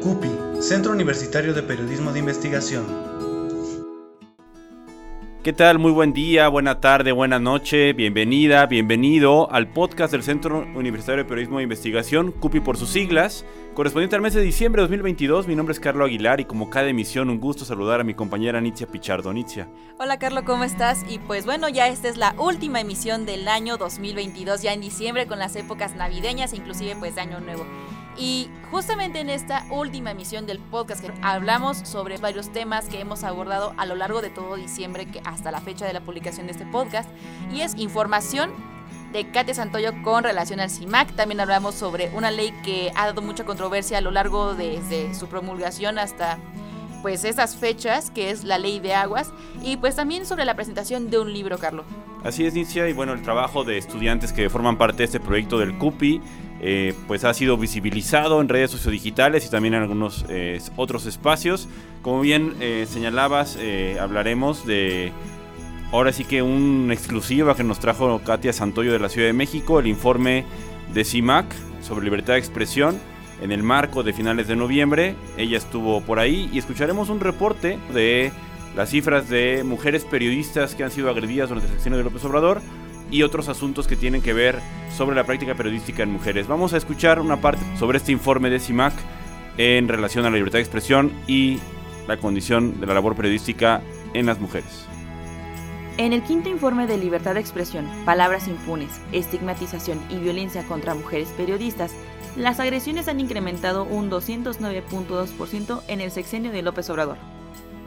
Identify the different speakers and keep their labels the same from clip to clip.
Speaker 1: CUPI, Centro Universitario de Periodismo de Investigación.
Speaker 2: ¿Qué tal? Muy buen día, buena tarde, buena noche, bienvenida, bienvenido al podcast del Centro Universitario de Periodismo de Investigación, CUPI por sus siglas, correspondiente al mes de diciembre de 2022. Mi nombre es Carlos Aguilar y como cada emisión un gusto saludar a mi compañera Nitzia Pichardo. Nitzia.
Speaker 3: Hola Carlos, ¿cómo estás? Y pues bueno, ya esta es la última emisión del año 2022, ya en diciembre con las épocas navideñas e inclusive pues de Año Nuevo. Y justamente en esta última emisión del podcast hablamos sobre varios temas que hemos abordado a lo largo de todo diciembre, que hasta la fecha de la publicación de este podcast, y es información de Katia Santoyo con relación al CIMAC. También hablamos sobre una ley que ha dado mucha controversia a lo largo desde su promulgación hasta pues esas fechas, que es la ley de aguas, y pues también sobre la presentación de un libro, Carlos.
Speaker 2: Así es, Nicia, y bueno, el trabajo de estudiantes que forman parte de este proyecto del CUPI eh, pues ha sido visibilizado en redes sociodigitales y también en algunos eh, otros espacios. Como bien eh, señalabas, hablaremos de ahora sí que una exclusiva que nos trajo Katia Santoyo de la Ciudad de México, el informe de CIMAC sobre libertad de expresión en el marco de finales de noviembre. Ella estuvo por ahí y escucharemos un reporte de las cifras de mujeres periodistas que han sido agredidas durante el sexenio de López Obrador y otros asuntos que tienen que ver sobre la práctica periodística en mujeres. Vamos a escuchar una parte sobre este informe de CIMAC en relación a la libertad de expresión y la condición de la labor periodística en las mujeres.
Speaker 4: En el quinto informe de libertad de expresión, palabras impunes, estigmatización y violencia contra mujeres periodistas, las agresiones han incrementado un 209.2% en el sexenio de López Obrador.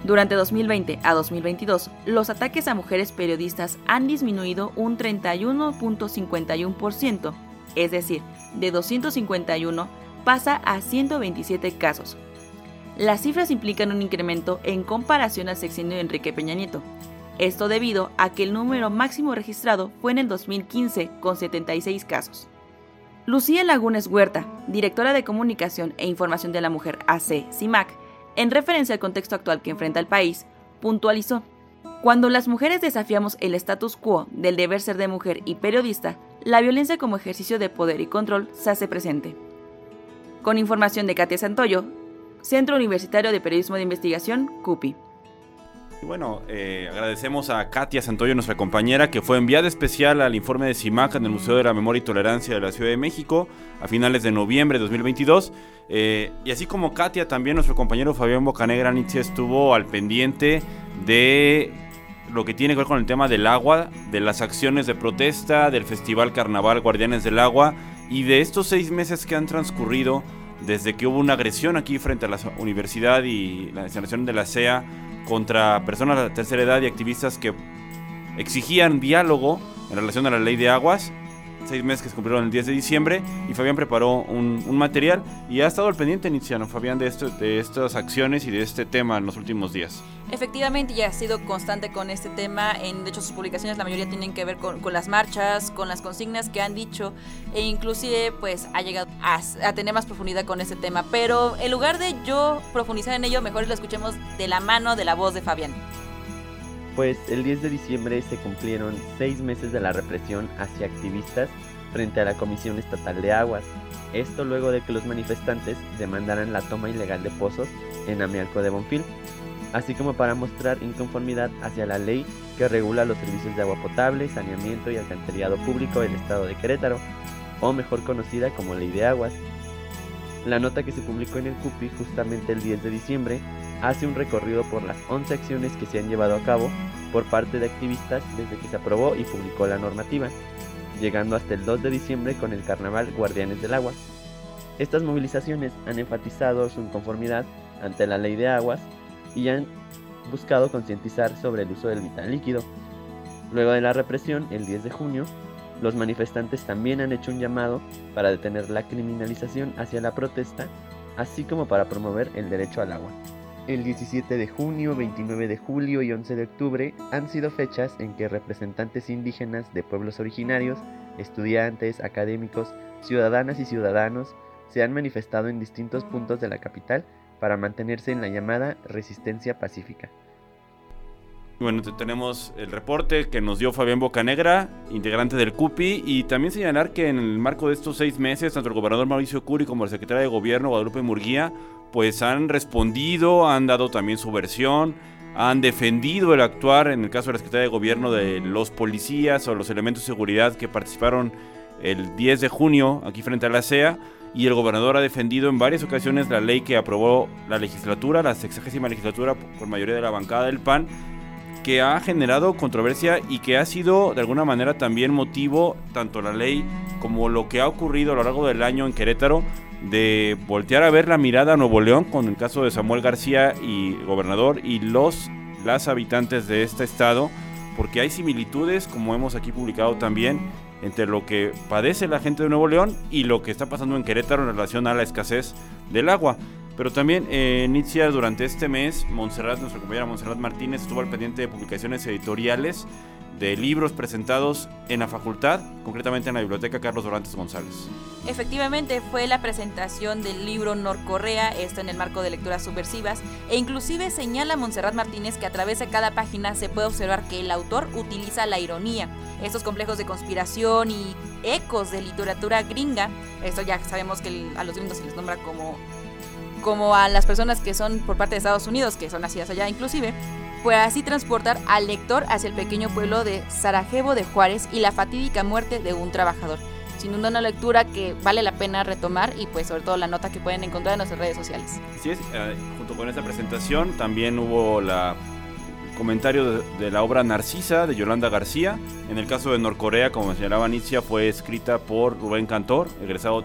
Speaker 4: Durante 2020 a 2022, los ataques a mujeres periodistas han disminuido un 31.51%, es decir, de 251 pasa a 127 casos. Las cifras implican un incremento en comparación al sexenio de Enrique Peña Nieto. Esto debido a que el número máximo registrado fue en el 2015 con 76 casos. Lucía Lagunes Huerta, directora de Comunicación e Información de la Mujer AC, CIMAC, en referencia al contexto actual que enfrenta el país, puntualizó, cuando las mujeres desafiamos el status quo del deber ser de mujer y periodista, la violencia como ejercicio de poder y control se hace presente. Con información de Katia Santoyo, Centro Universitario de Periodismo de Investigación, CUPI.
Speaker 2: Bueno, eh, agradecemos a Katia Santoyo, nuestra compañera, que fue enviada especial al informe de CIMAC en el Museo de la Memoria y Tolerancia de la Ciudad de México a finales de noviembre de 2022. Eh, y así como Katia, también nuestro compañero Fabián Bocanegra Nietzsche estuvo al pendiente de lo que tiene que ver con el tema del agua, de las acciones de protesta, del Festival Carnaval Guardianes del Agua y de estos seis meses que han transcurrido desde que hubo una agresión aquí frente a la universidad y la instalación de la CEA contra personas de tercera edad y activistas que exigían diálogo en relación a la ley de aguas. Seis meses que se cumplieron el 10 de diciembre y Fabián preparó un, material y ha estado al pendiente, Niciano, Fabián, de, esto, de estas acciones y de este tema en los últimos días.
Speaker 3: Efectivamente, ya ha sido constante con este tema. En, de hecho, sus publicaciones, la mayoría tienen que ver con, las marchas, con las consignas que han dicho, e inclusive, pues, ha llegado a, a, tener más profundidad con este tema. Pero en lugar de yo profundizar en ello, mejor lo escuchemos de la mano de la voz de Fabián.
Speaker 5: Pues el 10 de diciembre se cumplieron seis meses de la represión hacia activistas frente a la Comisión Estatal de Aguas. Esto luego de que los manifestantes demandaran la toma ilegal de pozos en Amialco de Bonfil, así como para mostrar inconformidad hacia la ley que regula los servicios de agua potable, saneamiento y alcantarillado público del estado de Querétaro, o mejor conocida como Ley de Aguas. La nota que se publicó en el CUPI justamente el 10 de diciembre hace un recorrido por las 11 acciones que se han llevado a cabo por parte de activistas desde que se aprobó y publicó la normativa, llegando hasta el 2 de diciembre con el carnaval Guardianes del Agua. Estas movilizaciones han enfatizado su inconformidad ante la ley de aguas y han buscado concientizar sobre el uso del vital líquido. Luego de la represión, el 10 de junio, los manifestantes también han hecho un llamado para detener la criminalización hacia la protesta, así como para promover el derecho al agua. El 17 de junio, 29 de julio y 11 de octubre han sido fechas en que representantes indígenas de pueblos originarios, estudiantes, académicos, ciudadanas y ciudadanos se han manifestado en distintos puntos de la capital para mantenerse en la llamada resistencia pacífica.
Speaker 2: Bueno, tenemos el reporte que nos dio Fabián Bocanegra, integrante del CUPI, y también señalar que en el marco de estos seis meses, tanto el gobernador Mauricio Curi como el secretario de Gobierno Guadalupe Murguía, pues han respondido, han dado también su versión, han defendido el actuar, en el caso de la Secretaría de Gobierno, de los policías o los elementos de seguridad que participaron el 10 de junio aquí frente a la CEA y el gobernador ha defendido en varias ocasiones la ley que aprobó la legislatura, la sexagésima legislatura por mayoría de la bancada del PAN, que ha generado controversia y que ha sido de alguna manera también motivo, tanto la ley como lo que ha ocurrido a lo largo del año en Querétaro, de voltear a ver la mirada a Nuevo León con el caso de Samuel García y gobernador y los las habitantes de este estado, porque hay similitudes, como hemos aquí publicado también, entre lo que padece la gente de Nuevo León y lo que está pasando en Querétaro en relación a la escasez del agua. Pero también eh, inicia durante este mes, Montserrat, nuestra compañera Montserrat Martínez, estuvo al pendiente de publicaciones editoriales de libros presentados en la facultad, concretamente en la Biblioteca Carlos Dorantes González.
Speaker 3: Efectivamente, fue la presentación del libro Norcorrea, esto en el marco de lecturas subversivas, e inclusive señala Montserrat Martínez que a través de cada página se puede observar que el autor utiliza la ironía, estos complejos de conspiración y ecos de literatura gringa, esto ya sabemos que a los gringos se les nombra como, como a las personas que son por parte de Estados Unidos, que son nacidas allá inclusive, puede así transportar al lector hacia el pequeño pueblo de Sarajevo de Juárez y la fatídica muerte de un trabajador. Sin duda una lectura que vale la pena retomar y pues sobre todo la nota que pueden encontrar en nuestras redes sociales.
Speaker 2: Así es, eh, junto con esta presentación también hubo la comentario de, la obra Narcisa de Yolanda García. En el caso de Norcorea, como señalaba Anicia, fue escrita por Rubén Cantor, egresado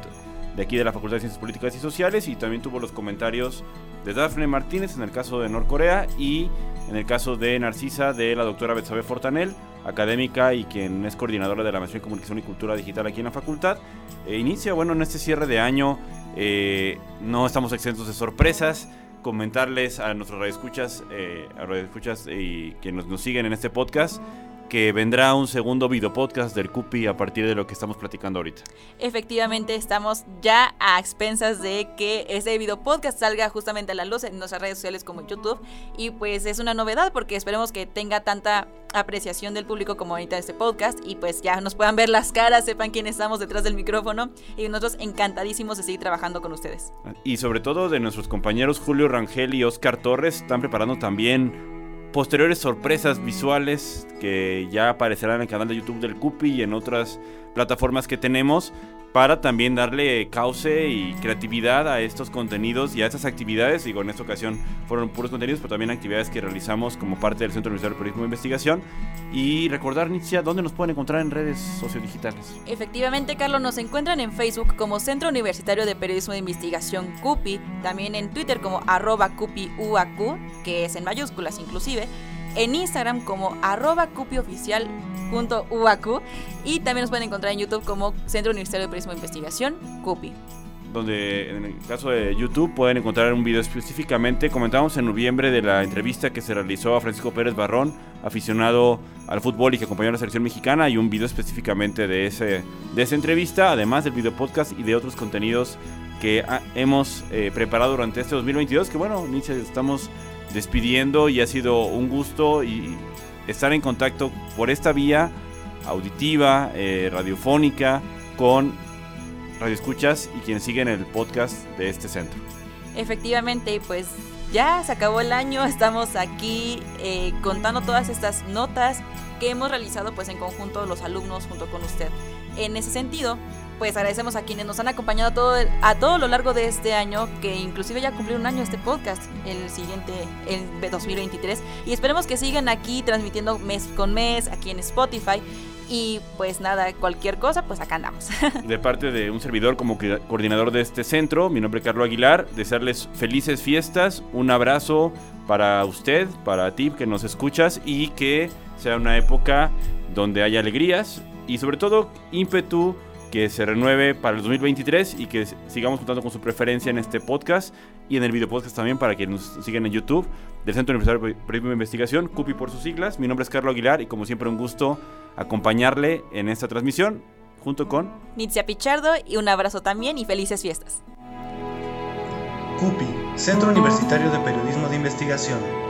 Speaker 2: de aquí de la Facultad de Ciencias Políticas y Sociales, y también tuvo los comentarios de Dafne Martínez en el caso de Norcorea y en el caso de Narcisa de la doctora Betsabe Fortanel, académica y quien es coordinadora de la Maestría en Comunicación y Cultura Digital aquí en la facultad. E inicia, bueno, en este cierre de año eh, no estamos exentos de sorpresas. Comentarles a nuestros radioescuchas, eh, a radioescuchas y quienes nos siguen en este podcast, que vendrá un segundo video podcast del CUPI a partir de lo que estamos platicando ahorita.
Speaker 3: Efectivamente, estamos ya a expensas de que ese video podcast salga justamente a la luz en nuestras redes sociales como YouTube. Y pues es una novedad porque esperemos que tenga tanta apreciación del público como ahorita este podcast. Y pues ya nos puedan ver las caras, sepan quién estamos detrás del micrófono. Y nosotros encantadísimos de seguir trabajando con ustedes.
Speaker 2: Y sobre todo de nuestros compañeros Julio Rangel y Oscar Torres, están preparando también posteriores sorpresas visuales que ya aparecerán en el canal de YouTube del Cupi y en otras plataformas que tenemos para también darle cauce y creatividad a estos contenidos y a estas actividades. Digo, en esta ocasión fueron puros contenidos, pero también actividades que realizamos como parte del Centro Universitario de Periodismo de Investigación. Y recordar, Nitzia, ¿dónde nos pueden encontrar en redes sociodigitales?
Speaker 3: Efectivamente, Carlos, nos encuentran en Facebook como Centro Universitario de Periodismo de Investigación CUPI, también en Twitter como arroba CUPIUAQ, que es en mayúsculas inclusive, en Instagram como arroba cupioficial.uacu y también nos pueden encontrar en YouTube como Centro Universitario de Periodismo de Investigación, CUPI
Speaker 2: donde en el caso de YouTube pueden encontrar un video específicamente. Comentamos en noviembre de la entrevista que se realizó a Francisco Pérez Barrón, aficionado al fútbol y que acompañó a la selección mexicana, y un video específicamente de, ese, de esa entrevista, además del video podcast y de otros contenidos que hemos eh, preparado durante este 2022. Que bueno, Nietzsche, estamos despidiendo y ha sido un gusto y estar en contacto por esta vía auditiva, eh, radiofónica, con radioescuchas y quienes siguen el podcast de este centro.
Speaker 3: Efectivamente, pues ya se acabó el año, estamos aquí eh, contando todas estas notas que hemos realizado pues en conjunto los alumnos junto con usted. En ese sentido, pues agradecemos a quienes nos han acompañado todo, a todo lo largo de este año, que inclusive ya cumplió un año este podcast, el siguiente, el 2023, y esperemos que sigan aquí transmitiendo mes con mes, aquí en Spotify. Y pues nada, cualquier cosa, pues acá andamos.
Speaker 2: De parte de un servidor como coordinador de este centro, mi nombre es Carlos Aguilar, desearles felices fiestas, un abrazo para usted, para ti que nos escuchas y que sea una época donde haya alegrías y sobre todo ímpetu que se renueve para el 2023 y que sigamos contando con su preferencia en este podcast y en el video podcast también para que nos sigan en YouTube del Centro Universitario de Periodismo de Investigación, CUPI por sus siglas. Mi nombre es Carlos Aguilar y como siempre un gusto acompañarle en esta transmisión junto con
Speaker 3: Nitzia Pichardo y un abrazo también y felices fiestas.
Speaker 1: CUPI, Centro Universitario de Periodismo de Investigación.